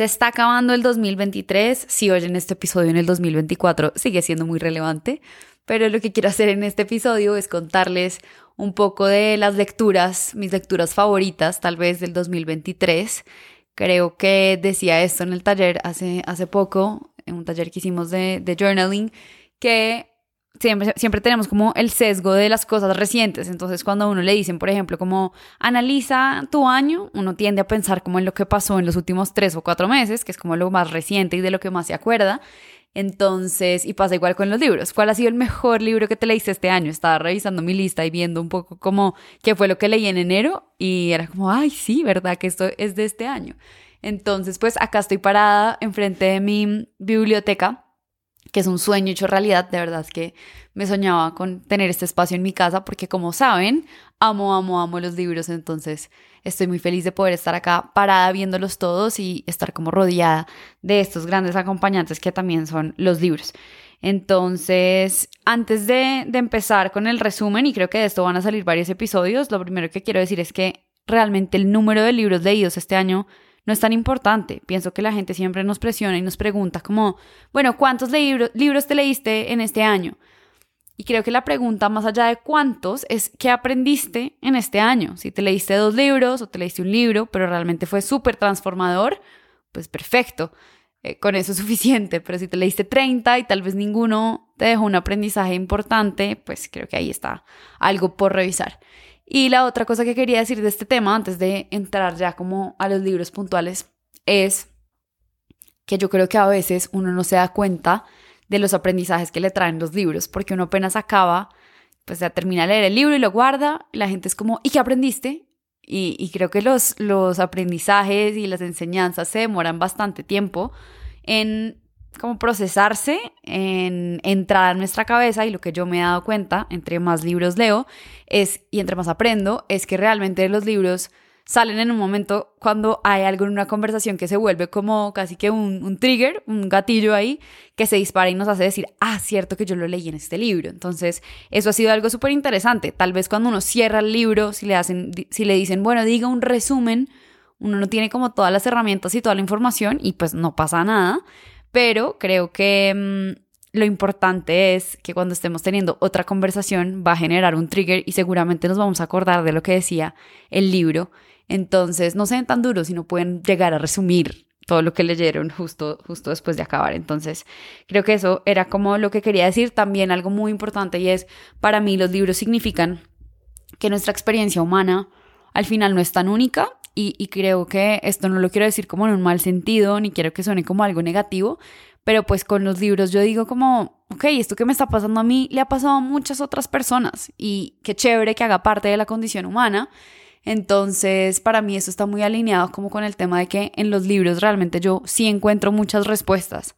Se está acabando el 2023. Si oyen este episodio en el 2024, sigue siendo muy relevante. Pero lo que quiero hacer en este episodio es contarles un poco de las lecturas, mis lecturas favoritas, tal vez del 2023. Creo que decía esto en el taller hace, hace poco, en un taller que hicimos de, de journaling, que siempre, siempre tenemos como el sesgo de las cosas recientes. Entonces, cuando a uno le dicen, por ejemplo, como analiza tu año, uno tiende a pensar como en lo que pasó en los últimos tres o cuatro meses, que es como lo más reciente y de lo que más se acuerda. Entonces, y pasa igual con los libros. ¿Cuál ha sido el mejor libro que te leíste este año? Estaba revisando mi lista y viendo un poco como qué fue lo que leí en enero y era como, ay, sí, ¿verdad? Que esto es de este año. Entonces, pues acá estoy parada enfrente de mi biblioteca que es un sueño hecho realidad, de verdad que me soñaba con tener este espacio en mi casa porque como saben, amo, amo, amo los libros, entonces estoy muy feliz de poder estar acá parada viéndolos todos y estar como rodeada de estos grandes acompañantes que también son los libros. Entonces, antes de, de empezar con el resumen, y creo que de esto van a salir varios episodios, lo primero que quiero decir es que realmente el número de libros leídos este año no es tan importante. Pienso que la gente siempre nos presiona y nos pregunta como, bueno, ¿cuántos libros, te leíste en este año? Y creo que la pregunta más allá de cuántos es qué aprendiste en este año. Si te leíste dos libros o te leíste un libro, pero realmente fue súper transformador, pues perfecto. Eh, con eso es suficiente, pero si te leíste 30 y tal vez ninguno te dejó un aprendizaje importante, pues creo que ahí está algo por revisar. Y la otra cosa que quería decir de este tema, antes de entrar ya como a los libros puntuales, es que yo creo que a veces uno no se da cuenta de los aprendizajes que le traen los libros, porque uno apenas acaba, pues ya termina de leer el libro y lo guarda, y la gente es como, ¿y qué aprendiste? Y, y creo que los, los aprendizajes y las enseñanzas se demoran bastante tiempo en como procesarse en entrar a nuestra cabeza y lo que yo me he dado cuenta, entre más libros leo, es, y entre más aprendo, es que realmente los libros salen en un momento cuando hay algo en una conversación que se vuelve como casi que un, un, trigger, un gatillo ahí, que se dispara y nos hace decir, ah, cierto que yo lo leí en este libro. Entonces, eso ha sido algo súper interesante. Tal vez cuando uno cierra el libro, si le, hacen, si le dicen, bueno, diga un resumen, uno no tiene como todas las herramientas y toda la información y pues no pasa nada pero creo que mm, lo importante es que cuando estemos teniendo otra conversación va a generar un trigger y seguramente nos vamos a acordar de lo que decía el libro. Entonces, no sean tan duros, sino pueden llegar a resumir todo lo que leyeron justo, justo después de acabar. Entonces, creo que eso era como lo que quería decir. También algo muy importante y es, para mí los libros significan que nuestra experiencia humana al final no es tan única y, creo que esto no lo quiero decir como en un mal sentido, ni quiero que suene como algo negativo, pero pues con los libros yo digo como, ok, esto que me está pasando a mí le ha pasado a muchas otras personas y qué chévere que haga parte de la condición humana. Entonces, para mí eso está muy alineado como con el tema de que en los libros realmente yo sí encuentro muchas respuestas.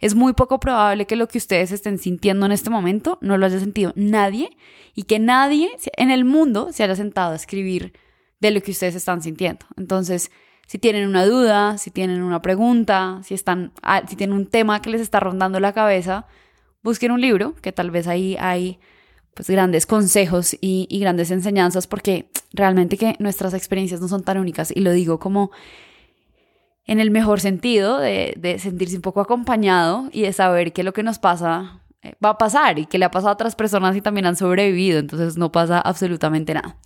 Es muy poco probable que lo que ustedes estén sintiendo en este momento no lo haya sentido nadie y que nadie en el mundo se haya sentado a escribir de lo que ustedes están sintiendo. Entonces, si tienen una duda, si tienen una pregunta, si, están, ah, si tienen un tema que les está rondando la cabeza, busquen un libro, que tal vez ahí hay pues grandes consejos y, grandes enseñanzas, porque realmente que nuestras experiencias no son tan únicas, y lo digo como en el mejor sentido, de, de sentirse un poco acompañado y de saber que lo que nos pasa eh, va a pasar y que le ha pasado a otras personas y también han sobrevivido, entonces no pasa absolutamente nada.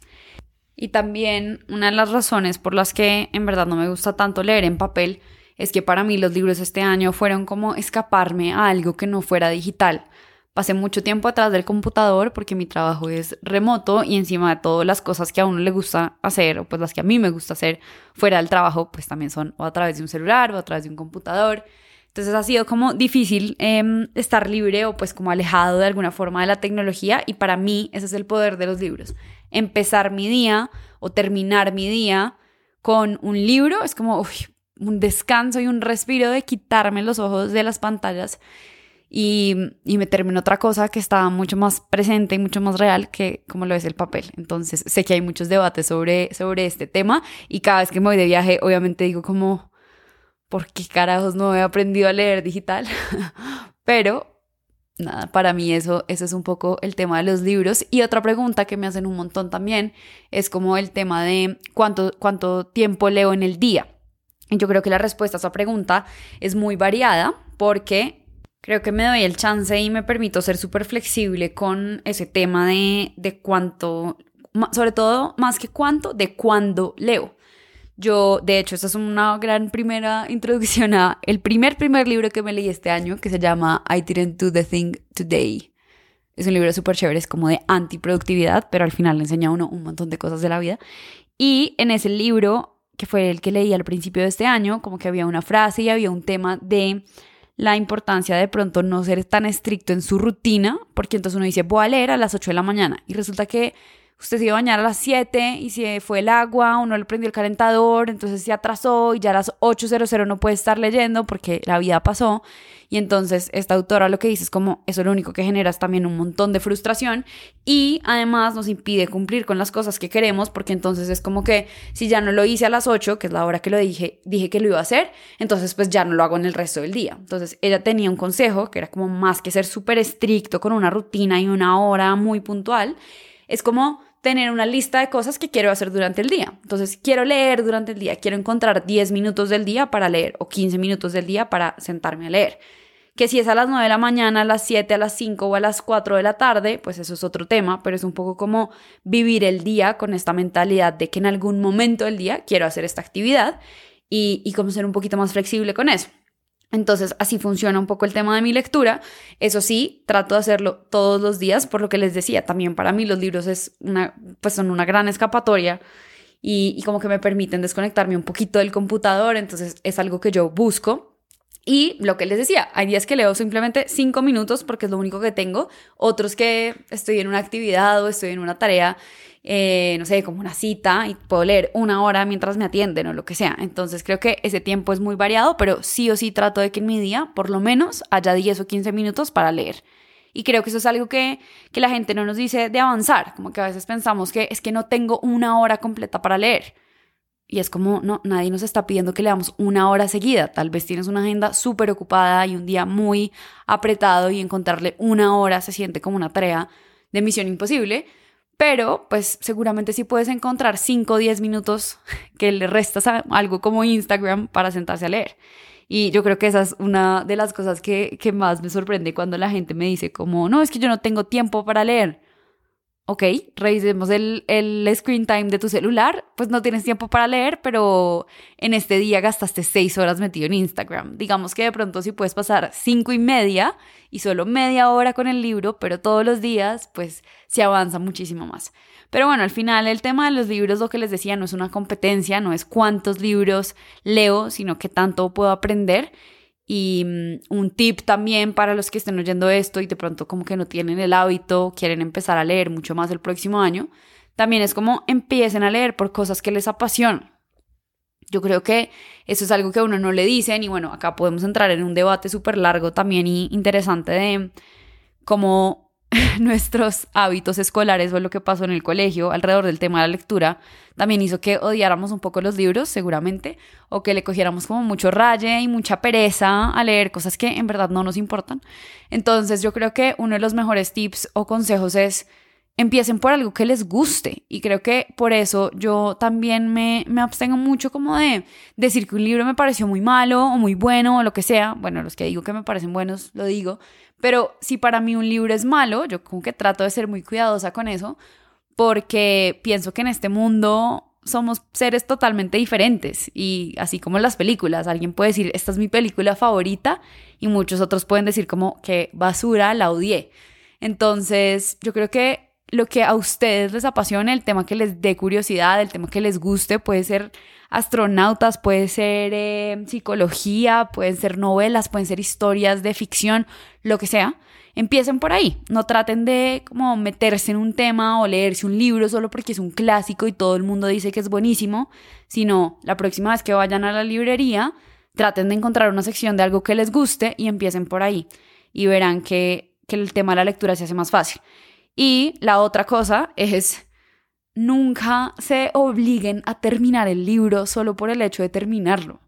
Y también una de las razones por las que en verdad no me gusta tanto leer en papel es que para mí los libros este año fueron como escaparme a algo que no fuera digital. Pasé mucho tiempo atrás del computador porque mi trabajo es remoto y encima de todo las cosas que a uno le gusta hacer o pues las que a mí me gusta hacer fuera del trabajo pues también son o a través de un celular o a través de un computador. Entonces ha sido como difícil em, estar libre o pues como alejado de alguna forma de la tecnología y para mí ese es el poder de los libros empezar mi día o terminar mi día con un libro, es como un descanso y un respiro de quitarme los ojos de las pantallas y, y meterme otra cosa que estaba mucho más presente y mucho más real que como lo es el papel. Entonces sé que hay muchos debates sobre, sobre este tema y cada vez que me voy de viaje obviamente digo como, ¿por qué carajos no he aprendido a leer digital? Pero nada, para mí eso, eso es un poco el tema de los libros. Y otra pregunta que me hacen un montón también es como el tema de cuánto, cuánto tiempo leo en el día. Yo creo que la respuesta a esa pregunta es muy variada porque creo que me doy el chance y me permito ser súper flexible con ese tema de, de cuánto, sobre todo más que cuánto, de cuándo leo. Yo, de hecho, esta es una gran primera introducción a el primer, primer libro que me leí este año, que se llama I Didn't Do the Thing Today. Es un libro súper chévere, es como de antiproductividad, pero al final le enseña a uno un montón de cosas de la vida. Y en ese libro que fue el que leí al principio de este año, como que había una frase y había un tema de la importancia de pronto no ser tan estricto en su rutina, porque entonces uno dice, voy a leer a las 8 de la mañana y resulta que usted se iba a bañar a las 7 y se fue el agua, uno le prendió el calentador, entonces se atrasó y ya a las 8.00 no puede estar leyendo porque la vida pasó. Y entonces esta autora lo que dice es como eso lo único que genera es también un montón de frustración y además nos impide cumplir con las cosas que queremos porque entonces es como que si ya no lo hice a las 8, que es la hora que lo dije, dije que lo iba a hacer, entonces pues ya no lo hago en el resto del día. Entonces ella tenía un consejo que era como más que ser súper estricto con una rutina y una hora muy puntual, es como tener una lista de cosas que quiero hacer durante el día. Entonces, quiero leer durante el día, quiero encontrar 10 minutos del día para leer o 15 minutos del día para sentarme a leer. Que si es a las 9 de la mañana, a las 7, a las 5 o a las 4 de la tarde, pues eso es otro tema, pero es un poco como vivir el día con esta mentalidad de que en algún momento del día quiero hacer esta actividad y, y como ser un poquito más flexible con eso. Entonces, así funciona un poco el tema de mi lectura. Eso sí, trato de hacerlo todos los días, por lo que les decía, también para mí los libros es una, pues son una gran escapatoria y, y como que me permiten desconectarme un poquito del computador, entonces es algo que yo busco. Y lo que les decía, hay días que leo simplemente cinco minutos porque es lo único que tengo, otros que estoy en una actividad o estoy en una tarea eh, no sé, como una cita y puedo leer una hora mientras me atienden o lo que sea. Entonces creo que ese tiempo es muy variado, pero sí o sí trato de que en mi día por lo menos haya 10 o 15 minutos para leer. Y creo que eso es algo que, que la gente no nos dice de avanzar, como que a veces pensamos que es que no tengo una hora completa para leer. Y es como, no, nadie nos está pidiendo que leamos una hora seguida. Tal vez tienes una agenda súper ocupada y un día muy apretado y encontrarle una hora se siente como una tarea de misión imposible pero pues seguramente sí puedes encontrar 5 o 10 minutos que le restas a algo como Instagram para sentarse a leer. Y yo creo que esa es una de las cosas que, que más me sorprende cuando la gente me dice como, no, es que yo no tengo tiempo para leer ok, revisemos el, el, screen time de tu celular, pues no tienes tiempo para leer, pero en este día gastaste seis horas metido en Instagram. Digamos que de pronto si puedes pasar cinco y media y solo media hora con el libro, pero todos los días, pues se avanza muchísimo más. Pero bueno, al final el tema de los libros, lo que les decía, no es una competencia, no es cuántos libros leo, sino qué tanto puedo aprender. Y mm, un tip también para los que estén oyendo esto y de pronto como que no tienen el hábito, quieren empezar a leer mucho más el próximo año, también es como empiecen a leer por cosas que les apasionan. Yo creo que eso es algo que a uno no le dicen y bueno, acá podemos entrar en un debate súper largo también y interesante de cómo nuestros hábitos escolares o lo que pasó en el colegio alrededor del tema de la lectura también hizo que odiáramos un poco los libros, seguramente, o que le cogiéramos como mucho raye y mucha pereza a leer cosas que en verdad no nos importan. Entonces yo creo que uno de los mejores tips o consejos es empiecen por algo que les guste. Y creo que por eso yo también me, me, abstengo mucho como de decir que un libro me pareció muy malo o muy bueno o lo que sea. Bueno, los que digo que me parecen buenos, lo digo. Pero si para mí un libro es malo, yo como que trato de ser muy cuidadosa con eso, porque pienso que en este mundo somos seres totalmente diferentes y así como en las películas, alguien puede decir, esta es mi película favorita y muchos otros pueden decir como que basura, la odié. Entonces, yo creo que lo que a ustedes les apasione, el tema que les dé curiosidad, el tema que les guste, puede ser astronautas, puede ser eh, psicología, pueden ser novelas, pueden ser historias de ficción, lo que sea. Empiecen por ahí, no traten de como meterse en un tema o leerse un libro solo porque es un clásico y todo el mundo dice que es buenísimo, sino la próxima vez que vayan a la librería, traten de encontrar una sección de algo que les guste y empiecen por ahí y verán que, que el tema de la lectura se hace más fácil. Y la otra cosa es nunca se obliguen a terminar el libro solo por el hecho de terminarlo.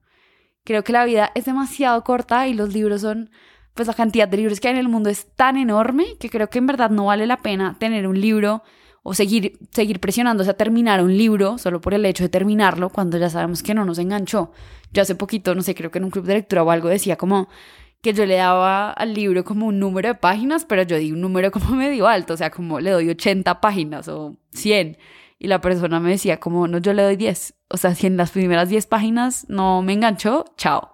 Creo que la vida es demasiado corta y los libros son, pues la cantidad de libros que hay en el mundo es tan enorme que creo que en verdad no vale la pena tener un libro o seguir, seguir presionándose a terminar un libro solo por el hecho de terminarlo cuando ya sabemos que no nos enganchó. Yo hace poquito, no sé, creo que en un club de lectura o algo decía como que yo le daba al libro como un número de páginas, pero yo di un número como medio alto, o sea, como le doy 80 páginas o 100. Y la persona me decía como, no, yo le doy 10. O sea, si en las primeras 10 páginas no me enganchó, chao.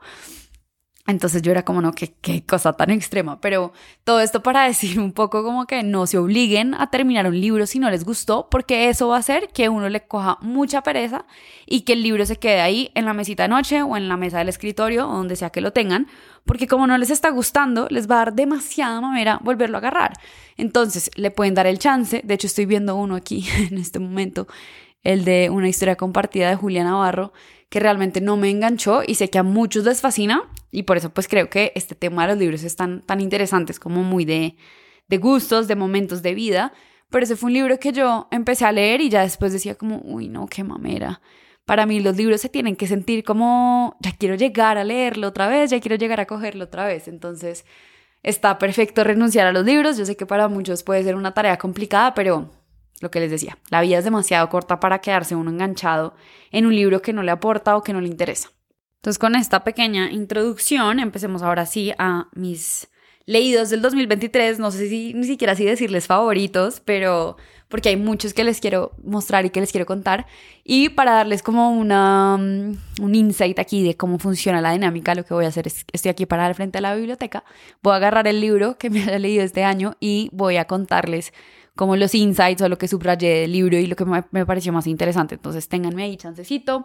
Entonces yo era como, no, qué, qué cosa tan extrema. Pero todo esto para decir un poco como que no se obliguen a terminar un libro si no les gustó, porque eso va a hacer que uno le coja mucha pereza y que el libro se quede ahí en la mesita de noche o en la mesa del escritorio o donde sea que lo tengan, porque como no les está gustando, les va a dar demasiada manera volverlo a agarrar. Entonces le pueden dar el chance. De hecho, estoy viendo uno aquí en este momento, el de una historia compartida de Julia Navarro que realmente no me enganchó y sé que a muchos les fascina y por eso pues creo que este tema de los libros es tan, tan interesante, es como muy de, de gustos, de momentos de vida, pero ese fue un libro que yo empecé a leer y ya después decía como, uy no, qué mamera. Para mí los libros se tienen que sentir como, ya quiero llegar a leerlo otra vez, ya quiero llegar a cogerlo otra vez. Entonces, está perfecto renunciar a los libros. Yo sé que para muchos puede ser una tarea complicada, pero lo que les decía, la vida es demasiado corta para quedarse uno enganchado en un libro que no le aporta o que no le interesa. Entonces, con esta pequeña introducción, empecemos ahora sí a mis leídos del 2023. No sé si ni siquiera así decirles favoritos, pero porque hay muchos que les quiero mostrar y que les quiero contar. Y para darles como una, mm, un insight aquí de cómo funciona la dinámica, lo que voy a hacer es, estoy aquí para al frente de la biblioteca, voy a agarrar el libro que me haya leído este año y voy a contarles como los insights o lo que subrayé del libro y lo que me, me pareció más interesante. Entonces, ténganme ahí chancecito.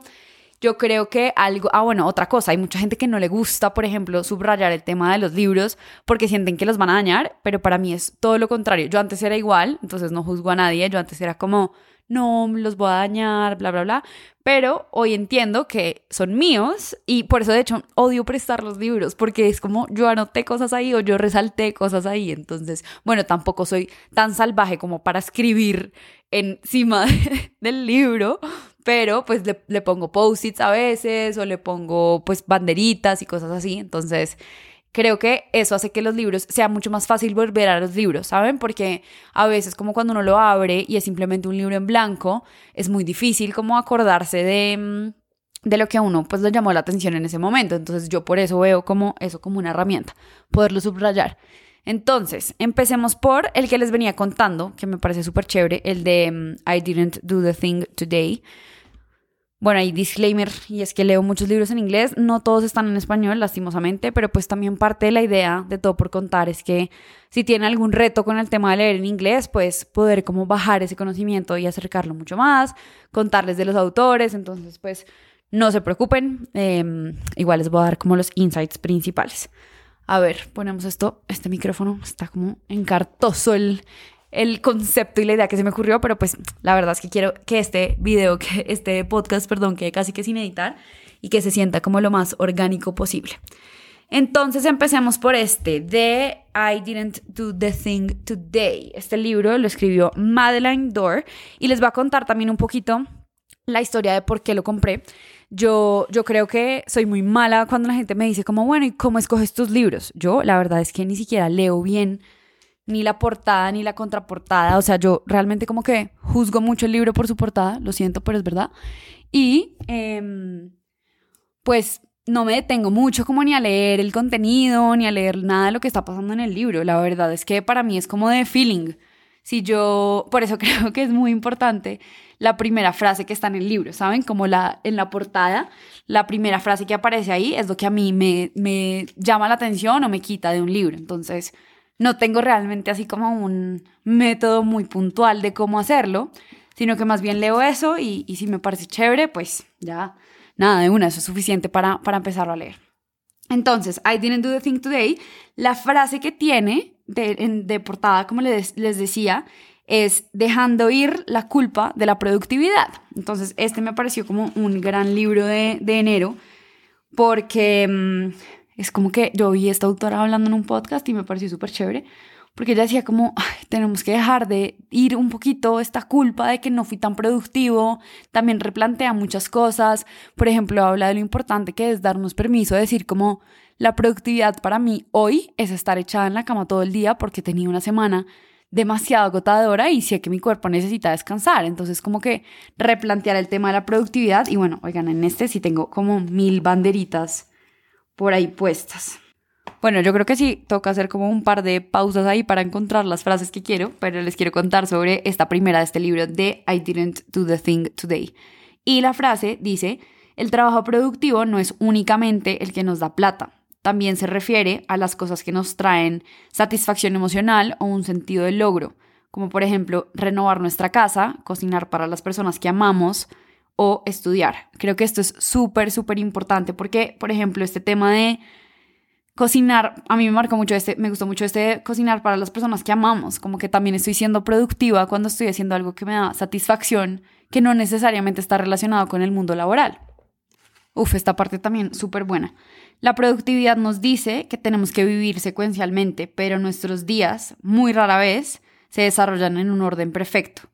Yo creo que algo, ah bueno, otra cosa, hay mucha gente que no le gusta, por ejemplo, subrayar el tema de los libros porque sienten que los van a dañar, pero para mí es todo lo contrario. Yo antes era igual, entonces no juzgo a nadie, yo antes era como, no, los voy a dañar, bla, bla, bla. Pero hoy entiendo que son míos y por eso de hecho odio prestar los libros porque es como yo anoté cosas ahí o yo resalté cosas ahí. Entonces, bueno, tampoco soy tan salvaje como para escribir encima del libro, pero pues le, pongo post-its a veces o le pongo pues banderitas y cosas así. Entonces, creo que eso hace que los libros sea mucho más fácil volver a los libros, ¿saben? Porque a veces como cuando uno lo abre y es simplemente un libro en blanco, es muy difícil como acordarse de, mm, de lo que a uno pues le llamó la atención en ese momento. Entonces yo por eso veo como eso como una herramienta, poderlo subrayar. Entonces, empecemos por el que les venía contando, que me parece súper chévere, el de mm, I didn't do the thing today bueno, hay disclaimer, y es que leo muchos libros en inglés, no todos están en español, lastimosamente, pero pues también parte de la idea de todo por contar es que si tienen algún reto con el tema de leer en inglés, pues poder como bajar ese conocimiento y acercarlo mucho más, contarles de los autores, entonces pues no se preocupen, em, igual les voy a dar como los insights principales. A ver, ponemos esto, este micrófono está como encartoso el, el concepto y la idea que se me ocurrió, pero pues la verdad es que quiero que este video, que este podcast, perdón, que casi que sin editar y que se sienta como lo más orgánico posible. Entonces empecemos por este, de I Didn't Do the Thing Today. Este libro lo escribió Madeline Dorr y les va a contar también un poquito la historia de por qué lo compré. Yo, yo creo que soy muy mala cuando la gente me dice como, bueno, ¿y cómo escoges tus libros? Yo la verdad es que ni siquiera leo bien ni la portada ni la contraportada. O sea, yo realmente como que juzgo mucho el libro por su portada, lo siento, pero es verdad. Y em, pues no me detengo mucho como ni a leer el contenido, ni a leer nada de lo que está pasando en el libro. La verdad es que para mí es como de feeling. Si yo, por eso creo que es muy importante la primera frase que está en el libro, ¿saben? Como la, en la portada, la primera frase que aparece ahí es lo que a mí me, me llama la atención o me quita de un libro. Entonces, no tengo realmente así como un método muy puntual de cómo hacerlo, sino que más bien leo eso y, si me parece chévere, pues ya, nada, de una, eso es suficiente para, para empezarlo a leer. Entonces, I didn't do the thing today, la frase que tiene de, portada, como les, les decía, es dejando ir la culpa de la productividad. Entonces, este me pareció como un gran libro de, enero porque... Mm, es como que yo vi a esta autora hablando en un podcast y me pareció súper chévere, porque ella decía como, tenemos que dejar de ir un poquito esta culpa de que no fui tan productivo, también replantea muchas cosas, por ejemplo, habla de lo importante que es darnos permiso de decir como, la productividad para mí hoy es estar echada en la cama todo el día porque tenía una semana demasiado agotadora y sé que mi cuerpo necesita descansar. Entonces, como que replantear el tema de la productividad. Y bueno, oigan, en este sí tengo como mil banderitas por ahí puestas. Bueno, yo creo que sí, toca hacer como un par de pausas ahí para encontrar las frases que quiero, pero les quiero contar sobre esta primera de este libro de I Didn't Do the Thing Today. Y la frase dice, el trabajo productivo no es únicamente el que nos da plata, también se refiere a las cosas que nos traen satisfacción emocional o un sentido de logro, como por ejemplo renovar nuestra casa, cocinar para las personas que amamos o estudiar. Creo que esto es súper, súper importante porque, por ejemplo, este tema de cocinar, a mí me marca mucho este, me gustó mucho este cocinar para las personas que amamos, como que también estoy siendo productiva cuando estoy haciendo algo que me da satisfacción, que no necesariamente está relacionado con el mundo laboral. Uf, esta parte también súper buena. La productividad nos dice que tenemos que vivir secuencialmente, pero nuestros días, muy rara vez, se desarrollan en un orden perfecto.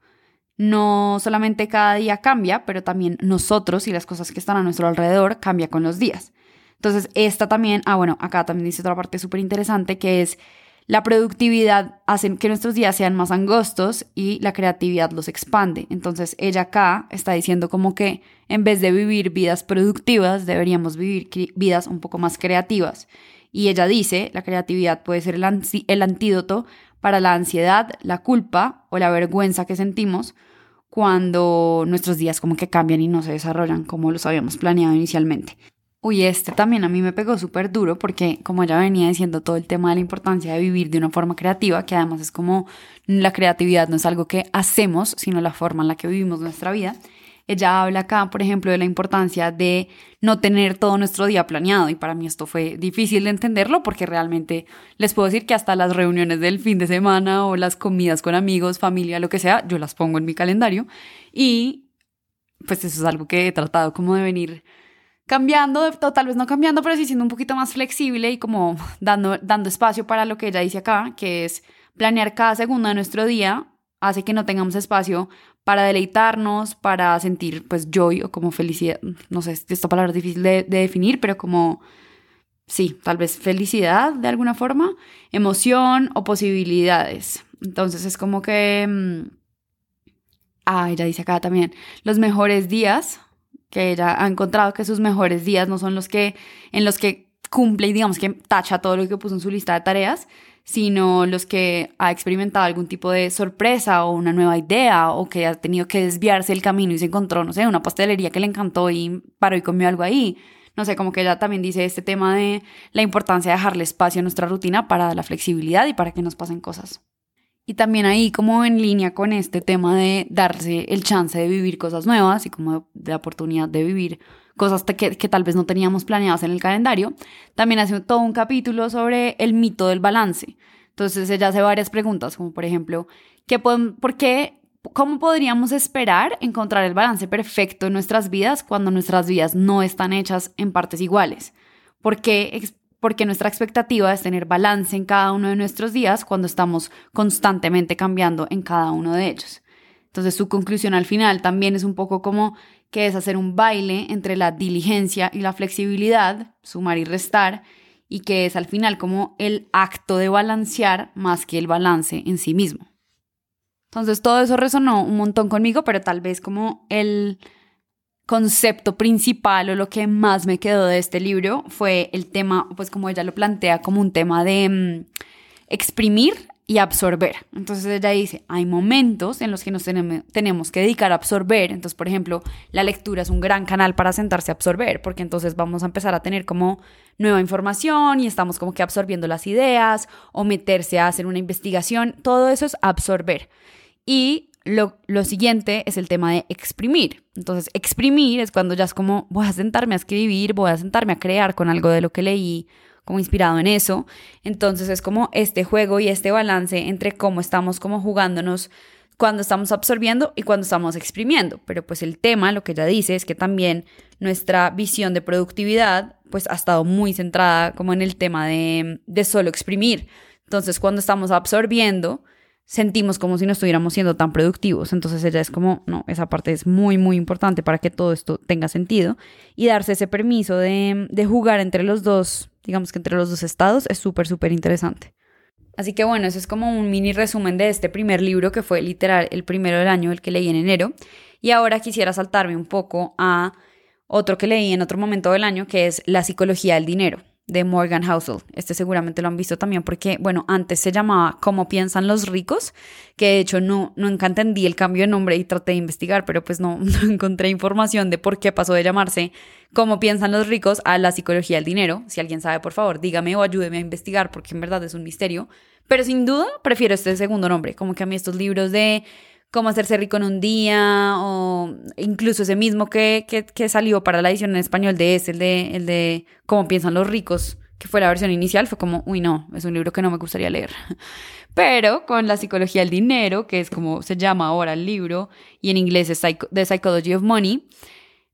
No solamente cada día cambia, pero también nosotros y las cosas que están a nuestro alrededor cambia con los días. Entonces, esta también, ah, bueno, acá también dice otra parte súper interesante que es la productividad hace que nuestros días sean más angostos y la creatividad los expande. Entonces, ella acá está diciendo como que en vez de vivir vidas productivas, deberíamos vivir vidas un poco más creativas. Y ella dice, la creatividad puede ser el, el antídoto para la ansiedad, la culpa o la vergüenza que sentimos cuando nuestros días como que cambian y no se desarrollan como los habíamos planeado inicialmente. Uy, este también a mí me pegó súper duro porque como ya venía diciendo todo el tema de la importancia de vivir de una forma creativa, que además es como la creatividad no es algo que hacemos, sino la forma en la que vivimos nuestra vida. Ella habla acá, por ejemplo, de la importancia de no tener todo nuestro día planeado y para mí esto fue difícil de entenderlo porque realmente les puedo decir que hasta las reuniones del fin de semana o las comidas con amigos, familia, lo que sea, yo las pongo en mi calendario. Y pues eso es algo que he tratado como de venir cambiando, tal vez no cambiando, pero sí siendo un poquito más flexible y como dando, dando espacio para lo que ella dice acá, que es planear cada segundo de nuestro día, hace que no tengamos espacio para deleitarnos, para sentir pues joy o como felicidad, no sé, esta palabra es difícil de, de definir, pero como, sí, tal vez felicidad de alguna forma, emoción o posibilidades. Entonces es como que... Mm, ah, ella dice acá también, los mejores días que ella ha encontrado que sus mejores días no son los que en los que cumple y digamos que tacha todo lo que puso en su lista de tareas, sino los que ha experimentado algún tipo de sorpresa o una nueva idea o que ha tenido que desviarse el camino y se encontró, no sé, una pastelería que le encantó y paró y comió algo ahí. No sé, como que ella también dice este tema de la importancia de dejarle espacio a nuestra rutina para la flexibilidad y para que nos pasen cosas. Y también ahí como en línea con este tema de darse el chance de vivir cosas nuevas y como de la oportunidad de vivir cosas que, tal vez no teníamos planeadas en el calendario, también hace todo un capítulo sobre el mito del balance. Entonces ella hace varias preguntas, como por ejemplo, ¿qué ¿por qué, ¿cómo podríamos esperar encontrar el balance perfecto en nuestras vidas cuando nuestras vidas no están hechas en partes iguales? ¿Por qué porque nuestra expectativa es tener balance en cada uno de nuestros días cuando estamos constantemente cambiando en cada uno de ellos. Entonces su conclusión al final también es un poco como que es hacer un baile entre la diligencia y la flexibilidad, sumar y restar, y que es al final como el acto de balancear más que el balance en sí mismo. Entonces todo eso resonó un montón conmigo, pero tal vez como el concepto principal o lo que más me quedó de este libro fue el tema, pues como ella lo plantea, como un tema de mm, exprimir y absorber. Entonces ella dice, hay momentos en los que nos tenemos, que dedicar a absorber. Entonces, por ejemplo, la lectura es un gran canal para sentarse a absorber, porque entonces vamos a empezar a tener como nueva información y estamos como que absorbiendo las ideas o meterse a hacer una investigación. Todo eso es absorber. Y lo, siguiente es el tema de exprimir. Entonces, exprimir es cuando ya es como voy a sentarme a escribir, voy a sentarme a crear con algo de lo que leí, como inspirado en eso. Entonces es como este juego y este balance entre cómo estamos como jugándonos cuando estamos absorbiendo y cuando estamos exprimiendo. Pero pues el tema, lo que ella dice, es que también nuestra visión de productividad pues ha estado muy centrada como en el tema de, solo exprimir. Entonces cuando estamos absorbiendo, sentimos como si no estuviéramos siendo tan productivos. Entonces ella es como, no, esa parte es muy, muy importante para que todo esto tenga sentido. Y darse ese permiso de, de jugar entre los dos, digamos que entre los dos estados, es súper, súper interesante. Así que bueno, eso es como un mini resumen de este primer libro que fue literal el primero del año, el que leí en enero. Y ahora quisiera saltarme un poco a otro que leí en otro momento del año, que es La psicología del dinero de Morgan Housel. Este seguramente lo han visto también porque, bueno, antes se llamaba Cómo piensan los ricos, que de hecho no, nunca entendí el cambio de nombre y traté de investigar, pero pues no, no encontré información de por qué pasó de llamarse Cómo piensan los ricos a la psicología del dinero. Si alguien sabe, por favor, dígame o ayúdeme a investigar porque en verdad es un misterio. Pero sin duda prefiero este segundo nombre, como que a mí estos libros de cómo hacerse rico en un día, o incluso ese mismo que, que, salió para la edición en español de ese, el de, el de cómo piensan los ricos, que fue la versión inicial, fue como, uy, no, es un libro que no me gustaría leer. Pero con la psicología del dinero, que es como se llama ahora el libro, y en inglés es The Psychology of Money,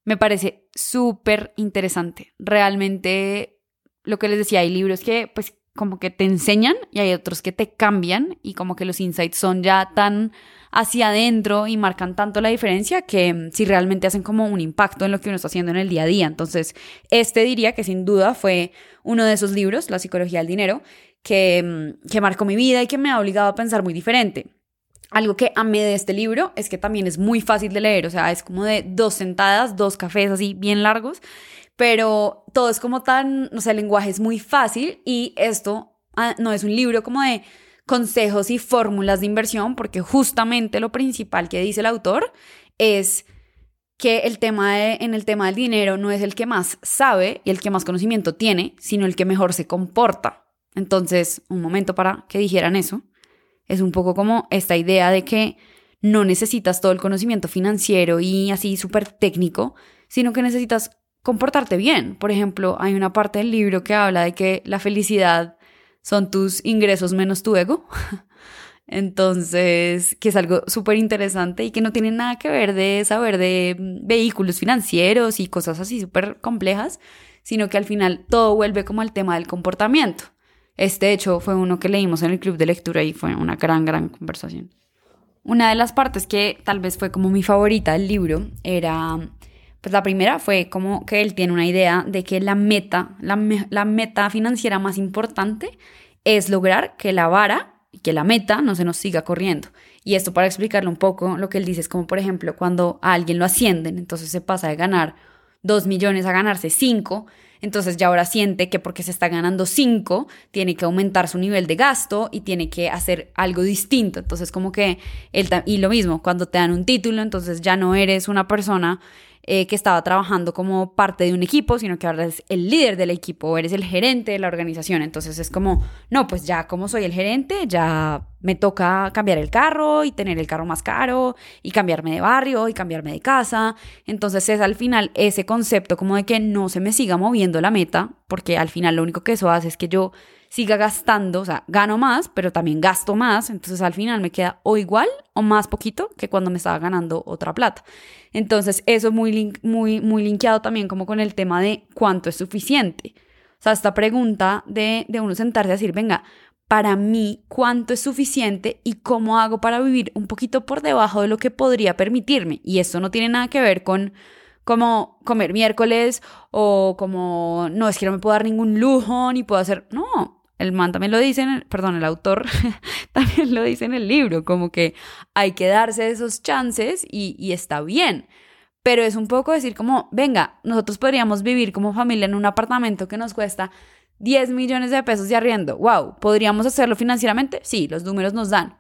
me parece súper interesante. Realmente, lo que les decía, hay libros que, pues, como que te enseñan y hay otros que te cambian y como que los insights son ya tan hacia adentro y marcan tanto la diferencia que mm, si realmente hacen como un impacto en lo que uno está haciendo en el día a día. Entonces, este diría que sin duda fue uno de esos libros, La psicología del dinero, que, mm, que marcó mi vida y que me ha obligado a pensar muy diferente. Algo que amé de este libro es que también es muy fácil de leer, o sea, es como de dos sentadas, dos cafés así bien largos, pero todo es como tan, o sea, el lenguaje es muy fácil y esto ah, no es un libro como de consejos y fórmulas de inversión, porque justamente lo principal que dice el autor es que el tema en el tema del dinero no es el que más sabe y el que más conocimiento tiene, sino el que mejor se comporta. Entonces, un momento para que dijeran eso. Es un poco como esta idea de que no necesitas todo el conocimiento financiero y así súper técnico, sino que necesitas comportarte bien. Por ejemplo, hay una parte del libro que habla de que la felicidad son tus ingresos menos tu ego. Entonces, que es algo súper interesante y que no tiene nada que ver de saber de vehículos financieros y cosas así súper complejas, sino que al final todo vuelve como al tema del comportamiento. Este hecho fue uno que leímos en el club de lectura y fue una gran, gran conversación. Una de las partes que tal vez fue como mi favorita del libro era pues la primera fue como que él tiene una idea de que la meta, la, meta financiera más importante es lograr que la vara y que la meta no se nos siga corriendo. Y esto para explicarle un poco, lo que él dice es como, por ejemplo, cuando a alguien lo ascienden, entonces se pasa de ganar 2 millones a ganarse 5, entonces ya ahora siente que porque se está ganando 5, tiene que aumentar su nivel de gasto y tiene que hacer algo distinto. Entonces como que él, y lo mismo, cuando te dan un título, entonces ya no eres una persona eh, que estaba trabajando como parte de un equipo, sino que ahora eres el líder del equipo, eres el gerente de la organización. Entonces es como, no, pues ya como soy el gerente, ya me toca cambiar el carro y tener el carro más caro y cambiarme de barrio y cambiarme de casa. Entonces es al final ese concepto como de que no se me siga moviendo la meta, porque al final lo único que eso hace es que yo siga gastando, o sea, gano más, pero también gasto más, entonces al final me queda o igual o más poquito que cuando me estaba ganando otra plata. Entonces eso muy, muy, muy linkeado también como con el tema de cuánto es suficiente. O sea, esta pregunta de, de uno sentarse a decir, venga, para mí cuánto es suficiente y cómo hago para vivir un poquito por debajo de lo que podría permitirme. Y esto no tiene nada que ver con como comer miércoles o como no es que no me puedo dar ningún lujo ni puedo hacer, no, el man también lo dice, en perdón, el autor también lo dice en el libro, como que hay que darse esos chances y, y está bien. Pero es un poco decir como, venga, nosotros podríamos vivir como familia en un apartamento que nos cuesta 10 millones de pesos de arriendo. Wow, ¿podríamos hacerlo financieramente? Sí, los números nos dan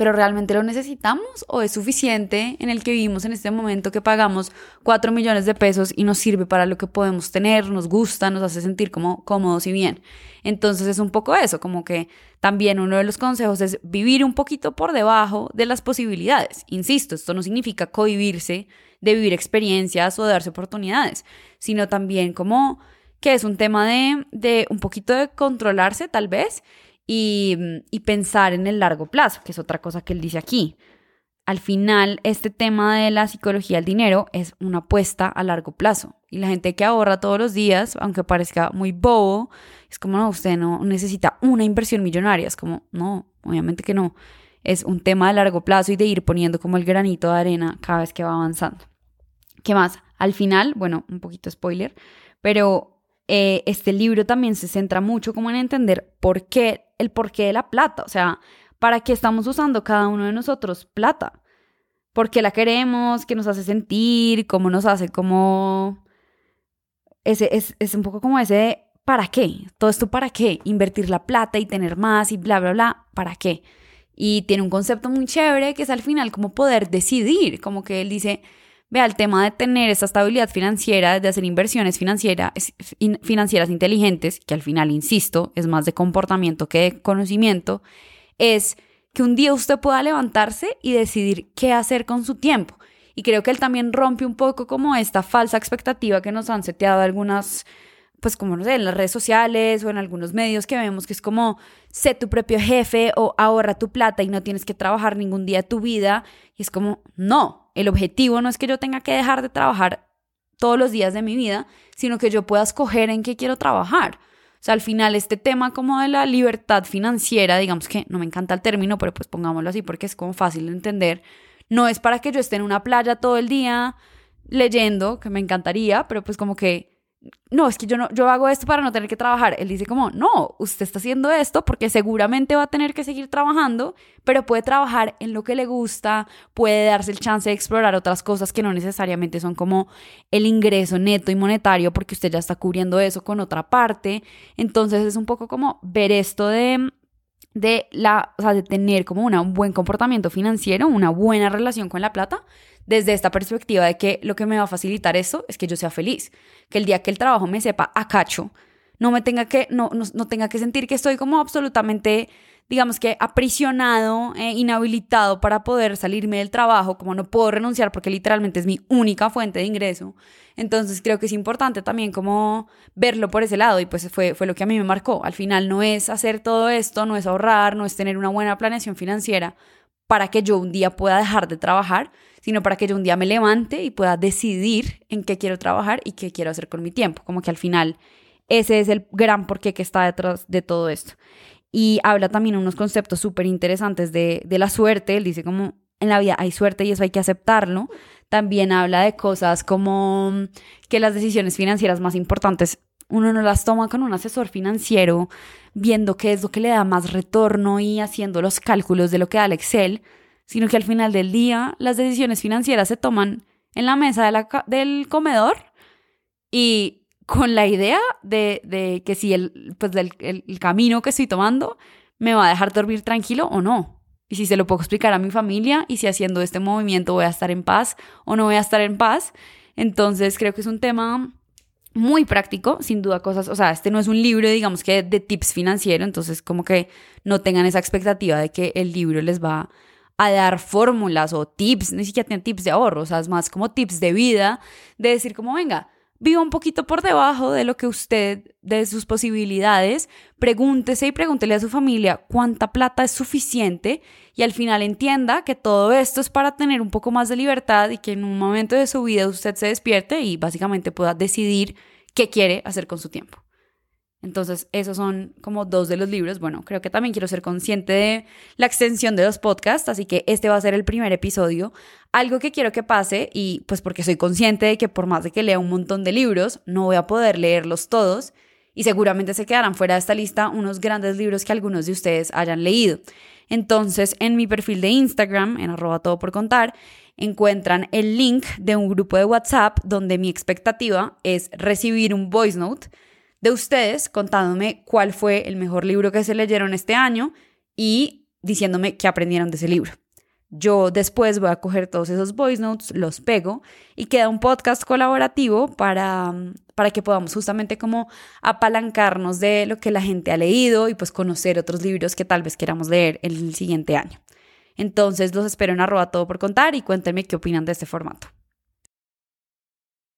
pero ¿realmente lo necesitamos o es suficiente en el que vivimos en este momento que pagamos 4 millones de pesos y nos sirve para lo que podemos tener, nos gusta, nos hace sentir como cómodos y bien? Entonces es un poco eso, como que también uno de los consejos es vivir un poquito por debajo de las posibilidades. Insisto, esto no significa cohibirse de vivir experiencias o darse oportunidades, sino también como que es un tema de, de un poquito de controlarse tal vez y, pensar en el largo plazo, que es otra cosa que él dice aquí. Al final, este tema de la psicología del dinero es una apuesta a largo plazo. Y la gente que ahorra todos los días, aunque parezca muy bobo, es como, no, usted no necesita una inversión millonaria. Es como, no, obviamente que no. Es un tema de largo plazo y de ir poniendo como el granito de arena cada vez que va avanzando. ¿Qué más? Al final, bueno, un poquito spoiler, pero eh, este libro también se centra mucho como en entender por qué, el porqué de la plata, o sea, para qué estamos usando cada uno de nosotros plata, por qué la queremos, qué nos hace sentir, cómo nos hace como... Ese, es, es un poco como ese ¿para qué? Todo esto para qué? Invertir la plata y tener más y bla, bla, bla, ¿para qué? Y tiene un concepto muy chévere que es al final como poder decidir, como que él dice, vea, el tema de tener esa estabilidad financiera, de hacer inversiones financieras, financieras inteligentes, que al final, insisto, es más de comportamiento que de conocimiento, es que un día usted pueda levantarse y decidir qué hacer con su tiempo. Y creo que él también rompe un poco como esta falsa expectativa que nos han seteado algunas pues como no sé, en las redes sociales o en algunos medios que vemos que es como sé tu propio jefe o ahorra tu plata y no tienes que trabajar ningún día de tu vida. Y es como, no, el objetivo no es que yo tenga que dejar de trabajar todos los días de mi vida, sino que yo pueda escoger en qué quiero trabajar. O sea, al final este tema como de la libertad financiera, digamos que no me encanta el término, pero pues pongámoslo así porque es como fácil de entender, no es para que yo esté en una playa todo el día leyendo, que me encantaría, pero pues como que no, es que yo no, yo hago esto para no tener que trabajar. Él dice como, no, usted está haciendo esto porque seguramente va a tener que seguir trabajando, pero puede trabajar en lo que le gusta, puede darse el chance de explorar otras cosas que no necesariamente son como el ingreso neto y monetario, porque usted ya está cubriendo eso con otra parte. Entonces es un poco como ver esto de de la, o sea, de tener como un buen comportamiento financiero, una buena relación con la plata, desde esta perspectiva de que lo que me va a facilitar eso es que yo sea feliz, que el día que el trabajo me sepa a cacho, no me tenga que, no, no, tenga que sentir que estoy como absolutamente, digamos que aprisionado, eh, inhabilitado para poder salirme del trabajo, como no puedo renunciar porque literalmente es mi única fuente de ingreso. Entonces creo que es importante también como verlo por ese lado y pues fue, fue lo que a mí me marcó. Al final no es hacer todo esto, no es ahorrar, no es tener una buena planeación financiera para que yo un día pueda dejar de trabajar, sino para que yo un día me levante y pueda decidir en qué quiero trabajar y qué quiero hacer con mi tiempo. Como que al final ese es el gran porqué que está detrás de todo esto. Y habla también unos conceptos súper interesantes de, de la suerte. Él dice como en la vida hay suerte y eso hay que aceptarlo. También habla de cosas como que las decisiones financieras más importantes uno no las toma con un asesor financiero viendo qué es lo que le da más retorno y haciendo los cálculos de lo que da el Excel, sino que al final del día las decisiones financieras se toman en la mesa del comedor y con la idea de, que si el, pues del, el, camino que estoy tomando me va a dejar dormir tranquilo o no. Y si se lo puedo explicar a mi familia y si haciendo este movimiento voy a estar en paz o no voy a estar en paz. Entonces creo que es un tema muy práctico, sin duda cosas, o sea, este no es un libro, digamos que de tips financieros, entonces como que no tengan esa expectativa de que el libro les va a dar fórmulas o tips, ni siquiera tiene tips de ahorro, o sea, es más como tips de vida, de decir como, venga, viva un poquito por debajo de lo que usted, de sus posibilidades, pregúntese y pregúntele a su familia cuánta plata es suficiente y al final entienda que todo esto es para tener un poco más de libertad y que en un momento de su vida usted se despierte y básicamente pueda decidir qué quiere hacer con su tiempo. Entonces, esos son como dos de los libros. Bueno, creo que también quiero ser consciente de la extensión de los podcasts, así que este va a ser el primer episodio. Algo que quiero que pase, y pues porque soy consciente de que por más de que lea un montón de libros, no voy a poder leerlos todos, y seguramente se quedarán fuera de esta lista unos grandes libros que algunos de ustedes hayan leído. Entonces, en mi perfil de Instagram, en arroba todo por contar, encuentran el link de un grupo de WhatsApp donde mi expectativa es recibir un voice note de ustedes contándome cuál fue el mejor libro que se leyeron este año y diciéndome qué aprendieron de ese libro. Yo después voy a coger todos esos voice notes, los pego y queda un podcast colaborativo para, para que podamos justamente como apalancarnos de lo que la gente ha leído y pues conocer otros libros que tal vez queramos leer el siguiente año. Entonces los espero en arroba todo por contar y cuéntenme qué opinan de este formato.